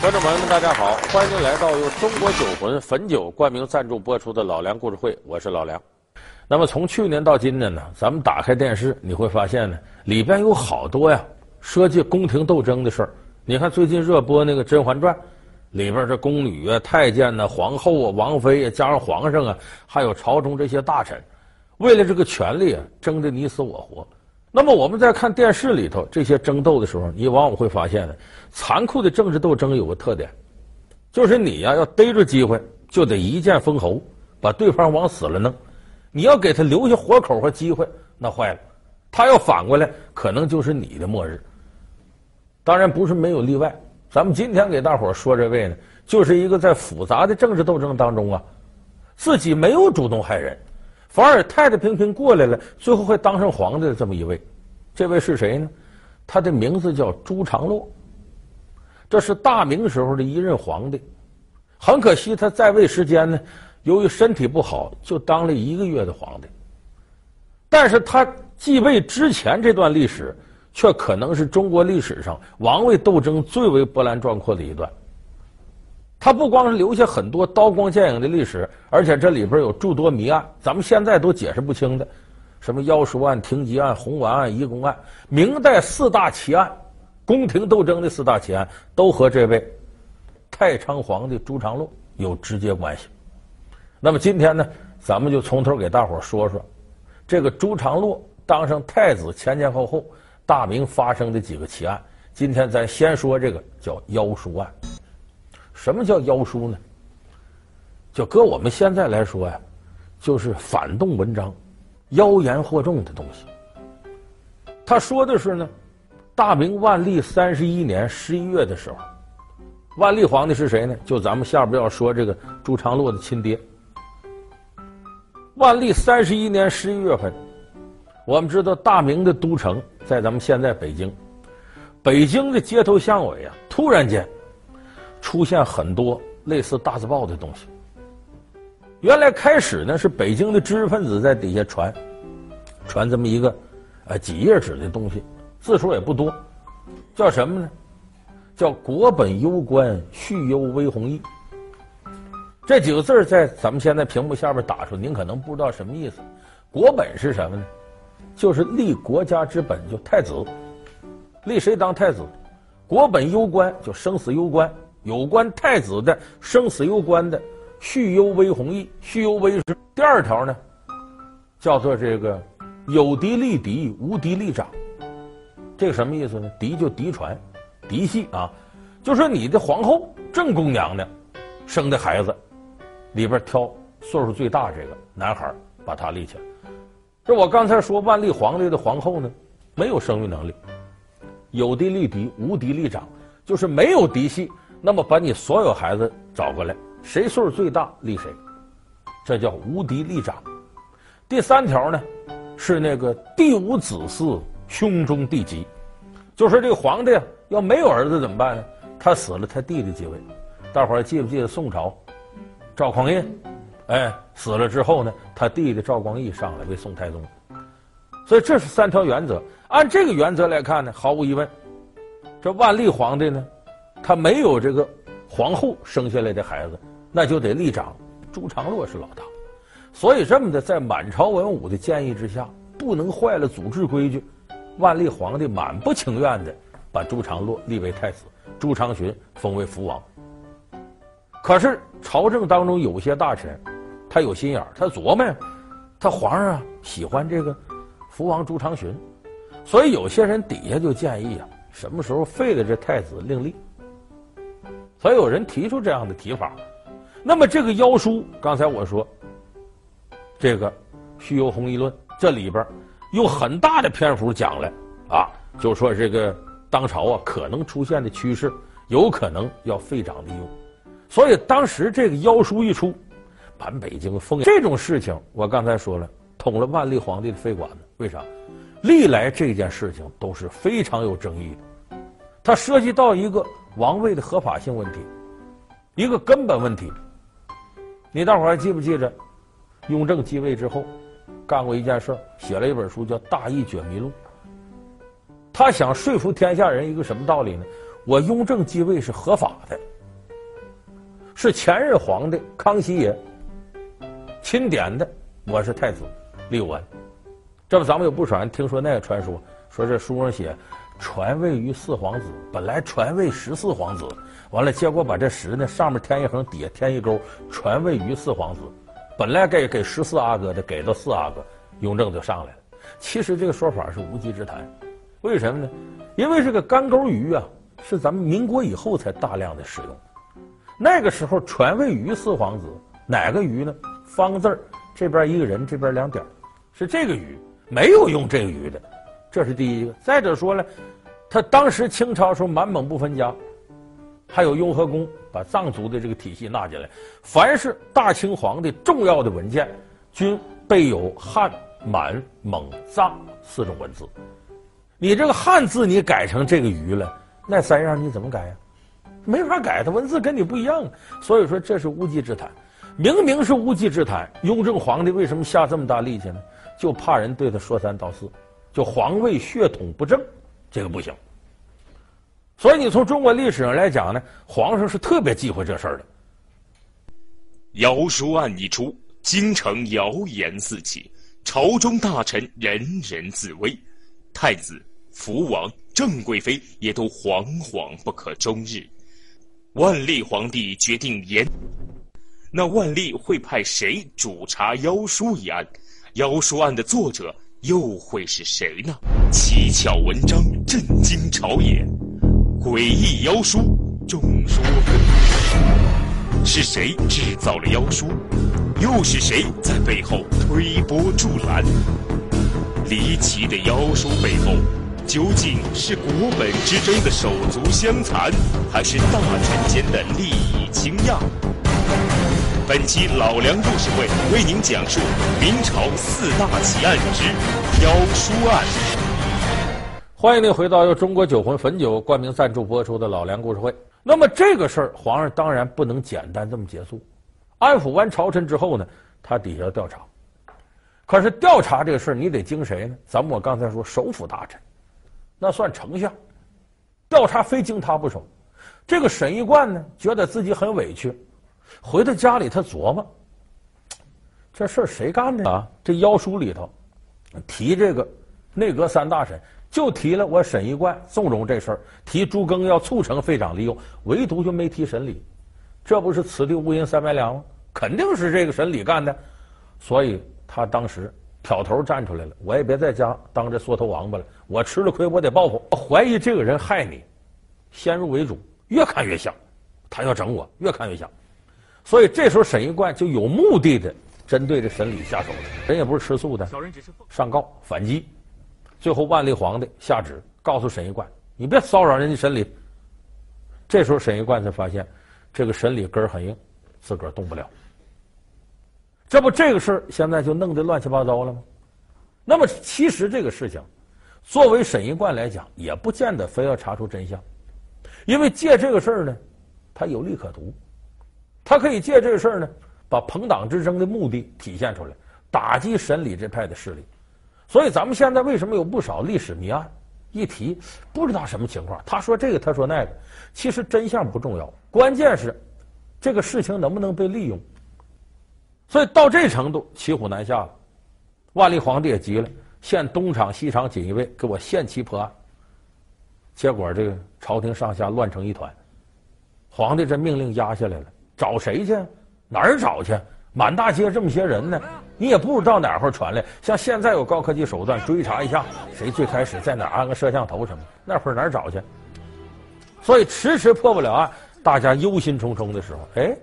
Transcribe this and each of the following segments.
观众朋友们，大家好，欢迎来到由中国酒魂汾酒冠名赞助播出的《老梁故事会》，我是老梁。那么从去年到今年呢，咱们打开电视，你会发现呢，里边有好多呀涉及宫廷斗争的事儿。你看最近热播那个《甄嬛传》，里边这宫女啊、太监呐、皇后啊、王妃啊，加上皇上啊，还有朝中这些大臣，为了这个权力啊，争得你死我活。那么我们在看电视里头这些争斗的时候，你往往会发现呢，残酷的政治斗争有个特点，就是你呀要逮住机会，就得一剑封喉，把对方往死了弄。你要给他留下活口和机会，那坏了，他要反过来，可能就是你的末日。当然不是没有例外，咱们今天给大伙说这位呢，就是一个在复杂的政治斗争当中啊，自己没有主动害人。反而太太平平过来了，最后会当上皇帝的这么一位，这位是谁呢？他的名字叫朱常洛，这是大明时候的一任皇帝。很可惜他在位时间呢，由于身体不好，就当了一个月的皇帝。但是他继位之前这段历史，却可能是中国历史上王位斗争最为波澜壮阔的一段。他不光是留下很多刀光剑影的历史，而且这里边有诸多谜案，咱们现在都解释不清的，什么妖书案、停机案、红丸案、移宫案，明代四大奇案，宫廷斗争的四大奇案，都和这位太昌皇帝朱常洛有直接关系。那么今天呢，咱们就从头给大伙说说这个朱常洛当上太子前前后后，大明发生的几个奇案。今天咱先说这个叫妖书案。什么叫妖书呢？就搁我们现在来说呀，就是反动文章、妖言惑众的东西。他说的是呢，大明万历三十一年十一月的时候，万历皇帝是谁呢？就咱们下边要说这个朱常洛的亲爹。万历三十一年十一月份，我们知道大明的都城在咱们现在北京，北京的街头巷尾啊，突然间。出现很多类似大字报的东西。原来开始呢是北京的知识分子在底下传，传这么一个，呃几页纸的东西，字数也不多，叫什么呢？叫“国本攸关，续忧微弘毅”。这几个字在咱们现在屏幕下边打出，您可能不知道什么意思。国本是什么呢？就是立国家之本，就太子，立谁当太子？国本攸关，就生死攸关。有关太子的生死攸关的，续忧微弘毅。续忧微是第二条呢，叫做这个有嫡立嫡，无嫡立长。这个什么意思呢？嫡就嫡传，嫡系啊，就说你的皇后正宫娘娘生的孩子里边挑岁数最大这个男孩，把他立起来。这我刚才说万历皇帝的皇后呢，没有生育能力，有嫡立嫡，无嫡立长，就是没有嫡系。那么把你所有孩子找过来，谁岁数最大立谁，这叫无敌立长。第三条呢，是那个第五子嗣，兄终弟及，就是这个皇帝要没有儿子怎么办呢？他死了，他弟弟继位。大伙儿记不记得宋朝赵匡胤？哎，死了之后呢，他弟弟赵光义上来为宋太宗。所以这是三条原则。按这个原则来看呢，毫无疑问，这万历皇帝呢。他没有这个皇后生下来的孩子，那就得立长。朱常洛是老大，所以这么的，在满朝文武的建议之下，不能坏了祖制规矩。万历皇帝满不情愿的把朱常洛立为太子，朱常洵封为福王。可是朝政当中有些大臣，他有心眼，他琢磨，他皇上啊喜欢这个福王朱常洵，所以有些人底下就建议啊，什么时候废了这太子另立。所以有人提出这样的提法，那么这个妖书，刚才我说，这个《续忧弘一论》这里边用很大的篇幅讲了啊，就说这个当朝啊可能出现的趋势，有可能要废长立幼，所以当时这个妖书一出，满北京风这种事情，我刚才说了，捅了万历皇帝的肺管子。为啥？历来这件事情都是非常有争议的，它涉及到一个。王位的合法性问题，一个根本问题。你大伙儿还记不记着，雍正继位之后，干过一件事，写了一本书叫《大义觉迷录》。他想说服天下人一个什么道理呢？我雍正继位是合法的，是前任皇帝康熙爷钦点的，我是太子李有安。这不，咱们有不少人听说那个传说，说这书上写传位于四皇子，本来传位十四皇子，完了结果把这十呢上面添一横，底下添一勾，传位于四皇子，本来该给十四阿哥的，给到四阿哥，雍正就上来了。其实这个说法是无稽之谈，为什么呢？因为这个干钩鱼啊，是咱们民国以后才大量的使用。那个时候传位于四皇子，哪个鱼呢？方字儿这边一个人，这边两点，是这个鱼。没有用这个鱼的，这是第一个。再者说呢，他当时清朝时候满蒙不分家，还有雍和宫把藏族的这个体系纳进来，凡是大清皇帝重要的文件，均备有汉、满、蒙、藏四种文字。你这个汉字你改成这个鱼了，那三样你怎么改呀？没法改，它文字跟你不一样。所以说这是无稽之谈，明明是无稽之谈，雍正皇帝为什么下这么大力气呢？就怕人对他说三道四，就皇位血统不正，这个不行。所以你从中国历史上来讲呢，皇上是特别忌讳这事儿的。妖书案一出，京城谣言四起，朝中大臣人人自危，太子、福王、郑贵妃也都惶惶不可终日。万历皇帝决定严，那万历会派谁主查妖书一案？妖书案的作者又会是谁呢？蹊跷文章震惊朝野，诡异妖书众说纷纭。是谁制造了妖书？又是谁在背后推波助澜？离奇的妖书背后，究竟是国本之争的手足相残，还是大臣间的利益倾轧？本期老梁故事会为您讲述明朝四大奇案之妖书案。欢迎您回到由中国酒魂汾酒冠名赞助播出的老梁故事会。那么这个事儿，皇上当然不能简单这么结束。安抚完朝臣之后呢，他底下要调查。可是调查这个事儿，你得经谁呢？咱们我刚才说首辅大臣，那算丞相。调查非经他不成。这个沈一贯呢，觉得自己很委屈。回到家里，他琢磨，这事儿谁干的啊？这妖书里头提这个内阁三大臣，就提了我沈一贯纵容这事儿，提朱庚要促成废长立幼，唯独就没提审理。这不是此地无银三百两吗？肯定是这个审理干的。所以他当时挑头站出来了，我也别在家当这缩头王八了，我吃了亏，我得报复。我怀疑这个人害你，先入为主，越看越像，他要整我，越看越像。所以这时候沈一贯就有目的的针对这沈理下手了。人也不是吃素的，上告反击。最后万历皇帝下旨告诉沈一贯：“你别骚扰人家沈理。”这时候沈一贯才发现，这个沈理根儿很硬，自个儿动不了。这不，这个事儿现在就弄得乱七八糟了吗？那么，其实这个事情，作为沈一贯来讲，也不见得非要查出真相，因为借这个事儿呢，他有利可图。他可以借这个事儿呢，把朋党之争的目的体现出来，打击审理这派的势力。所以咱们现在为什么有不少历史谜案一提不知道什么情况？他说这个，他说那个，其实真相不重要，关键是这个事情能不能被利用。所以到这程度，骑虎难下了。万历皇帝也急了，限东厂、西厂锦衣卫给我限期破案。结果这个朝廷上下乱成一团，皇帝这命令压下来了。找谁去？哪儿找去？满大街这么些人呢，你也不知道哪会儿传来。像现在有高科技手段追查一下，谁最开始在哪儿安个摄像头什么？那会儿哪儿找去？所以迟迟破不了案，大家忧心忡忡的时候，哎，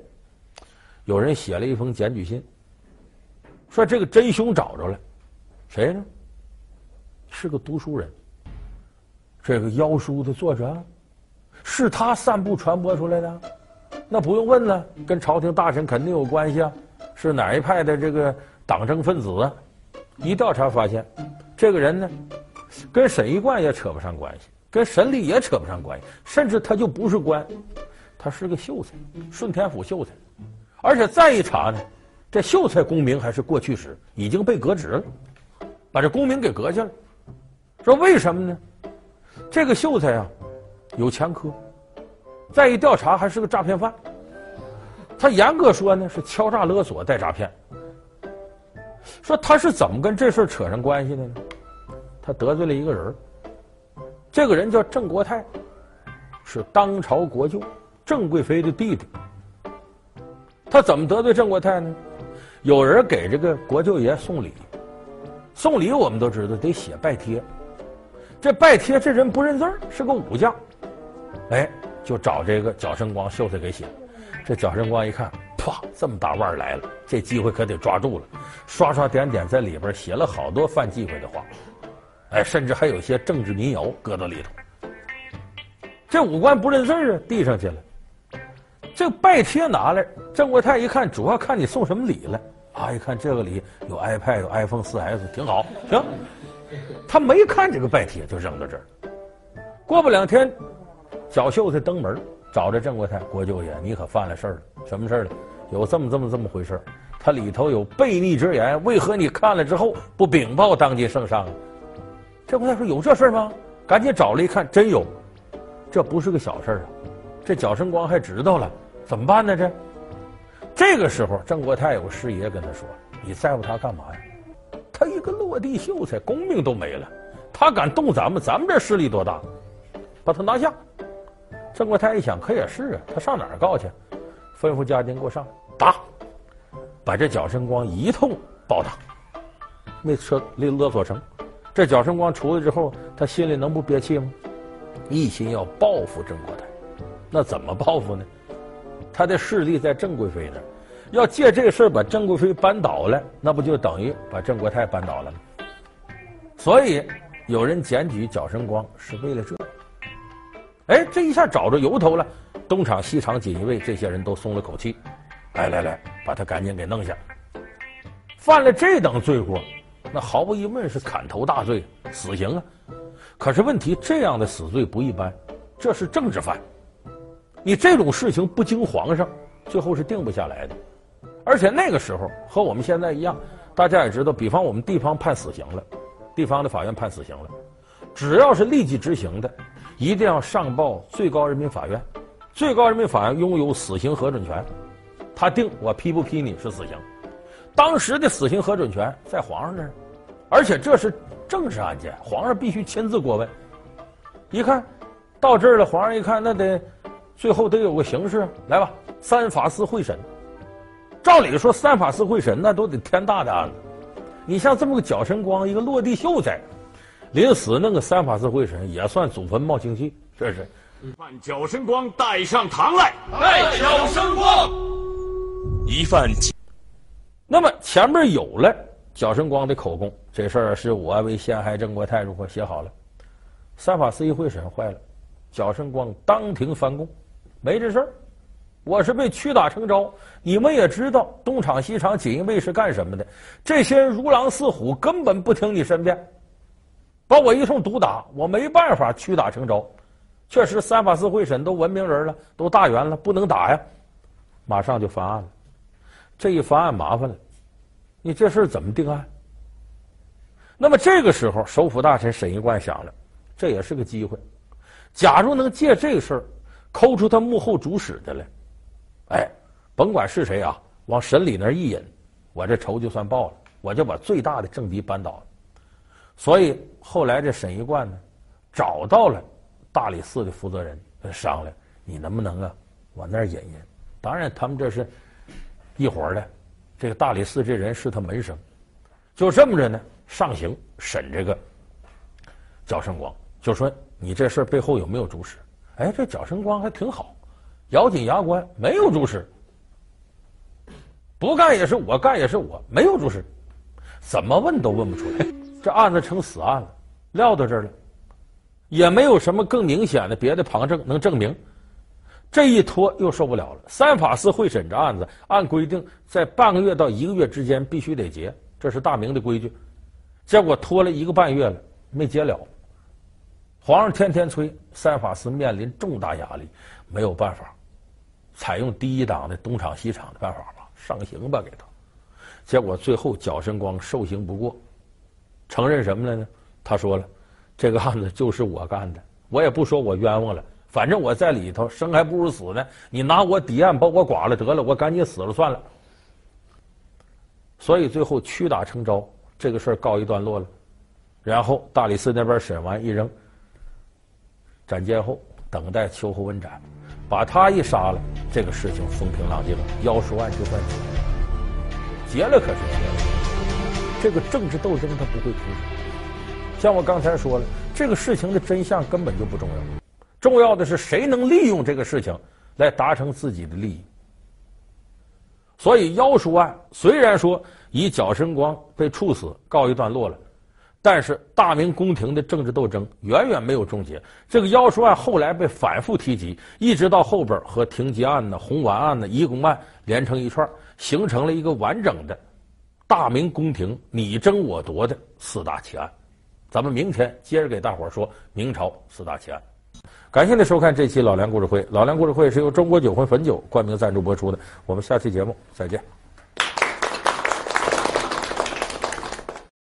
有人写了一封检举信，说这个真凶找着了，谁呢？是个读书人，这个妖书的作者，是他散布传播出来的。那不用问了，跟朝廷大臣肯定有关系啊，是哪一派的这个党政分子啊？一调查发现，这个人呢，跟沈一贯也扯不上关系，跟审理也扯不上关系，甚至他就不是官，他是个秀才，顺天府秀才，而且再一查呢，这秀才功名还是过去时，已经被革职了，把这功名给革下了。说为什么呢？这个秀才啊，有前科，再一调查，还是个诈骗犯。他严格说呢，是敲诈勒索带诈骗。说他是怎么跟这事扯上关系的呢？他得罪了一个人，这个人叫郑国泰，是当朝国舅郑贵妃的弟弟。他怎么得罪郑国泰呢？有人给这个国舅爷送礼，送礼我们都知道得写拜帖。这拜帖这人不认字儿，是个武将，哎，就找这个贾生光秀才给写。这贾生光一看，啪，这么大腕来了，这机会可得抓住了，刷刷点点在里边写了好多犯忌讳的话，哎，甚至还有些政治民谣搁到里头。这五官不认字啊，递上去了。这拜帖拿来，郑国泰一看，主要看你送什么礼了啊！一看这个礼有 iPad，有 iPhone 4S，挺好，行。他没看这个拜帖，就扔到这儿。过不两天，小秀才登门。找着郑国泰，国舅爷，你可犯了事儿了，什么事儿了？有这么这么这么回事儿，他里头有悖逆之言，为何你看了之后不禀报当今圣上啊？郑国泰说：“有这事儿吗？”赶紧找了一看，真有，这不是个小事儿啊！这贾生光还知道了，怎么办呢？这这个时候，郑国泰有个师爷跟他说：“你在乎他干嘛呀？他一个落地秀才，功名都没了，他敢动咱们，咱们这势力多大？把他拿下。”郑国泰一想，可也是啊，他上哪儿告去？吩咐家丁给我上打，把这蒋生光一通暴打，没车勒勒索成。这蒋生光出来之后，他心里能不憋气吗？一心要报复郑国泰，那怎么报复呢？他的势力在郑贵妃那儿，要借这个事把郑贵妃扳倒了，那不就等于把郑国泰扳倒了吗？所以有人检举蒋生光是为了这。哎，这一下找着由头了，东厂、西厂、锦衣卫这些人都松了口气。来来来，把他赶紧给弄下。犯了这等罪过，那毫无疑问是砍头大罪，死刑啊！可是问题，这样的死罪不一般，这是政治犯。你这种事情不经皇上，最后是定不下来的。而且那个时候和我们现在一样，大家也知道，比方我们地方判死刑了，地方的法院判死刑了，只要是立即执行的。一定要上报最高人民法院，最高人民法院拥有死刑核准权，他定我批不批你是死刑。当时的死刑核准权在皇上那儿，而且这是政治案件，皇上必须亲自过问。一看到这儿了，皇上一看，那得最后得有个形式，来吧，三法司会审。照理说，三法司会审那都得天大的案子，你像这么个贾生光，一个落地秀才。临死弄个三法司会审也算祖坟冒青气，这是。疑犯贾生光带上堂来，带贾生光。疑犯。那么前面有了脚生光的口供，这事儿是我为陷害郑国泰如何写好了。三法司一会审坏了，脚生光当庭翻供，没这事儿，我是被屈打成招。你们也知道东厂西厂锦衣卫是干什么的，这些人如狼似虎，根本不听你申辩。把我一通毒打，我没办法屈打成招。确实，三法司会审都文明人了，都大员了，不能打呀。马上就翻案了。这一翻案麻烦了，你这事怎么定案？那么这个时候，首辅大臣沈一贯想了，这也是个机会。假如能借这个事儿抠出他幕后主使的来，哎，甭管是谁啊，往审理那儿一引，我这仇就算报了，我就把最大的政敌扳倒了。所以后来这沈一贯呢，找到了大理寺的负责人，商量你能不能啊往那儿引引。当然他们这是一伙的，这个大理寺这人是他门生，就这么着呢上刑审这个贾生光，就说你这事儿背后有没有主使？哎，这贾生光还挺好，咬紧牙关，没有主使，不干也是我，干也是我，没有主使，怎么问都问不出来。这案子成死案了，撂到这儿了，也没有什么更明显的别的旁证能证明。这一拖又受不了了。三法司会审这案子，按规定在半个月到一个月之间必须得结，这是大明的规矩。结果拖了一个半月了，没结了。皇上天天催，三法司面临重大压力，没有办法，采用第一档的东厂西厂的办法吧，上刑吧给他。结果最后贾生光受刑不过。承认什么了呢？他说了，这个案子就是我干的，我也不说我冤枉了，反正我在里头生还不如死呢。你拿我抵案把我剐了得了，我赶紧死了算了。所以最后屈打成招，这个事儿告一段落了。然后大理寺那边审完一扔，斩监后等待秋后问斩，把他一杀了，这个事情风平浪静了，妖书案就算结，结了可是结了，这个政治斗争它不会停止。像我刚才说了，这个事情的真相根本就不重要，重要的是谁能利用这个事情来达成自己的利益。所以妖书案虽然说以贾申光被处死告一段落了。但是大明宫廷的政治斗争远远没有终结。这个妖书案后来被反复提及，一直到后边和廷吉案呢、红丸案呢、移宫案连成一串，形成了一个完整的大明宫廷你争我夺的四大奇案。咱们明天接着给大伙儿说明朝四大奇案。感谢您收看这期老梁故事会。老梁故事会是由中国酒魂汾酒冠名赞助播出的。我们下期节目再见。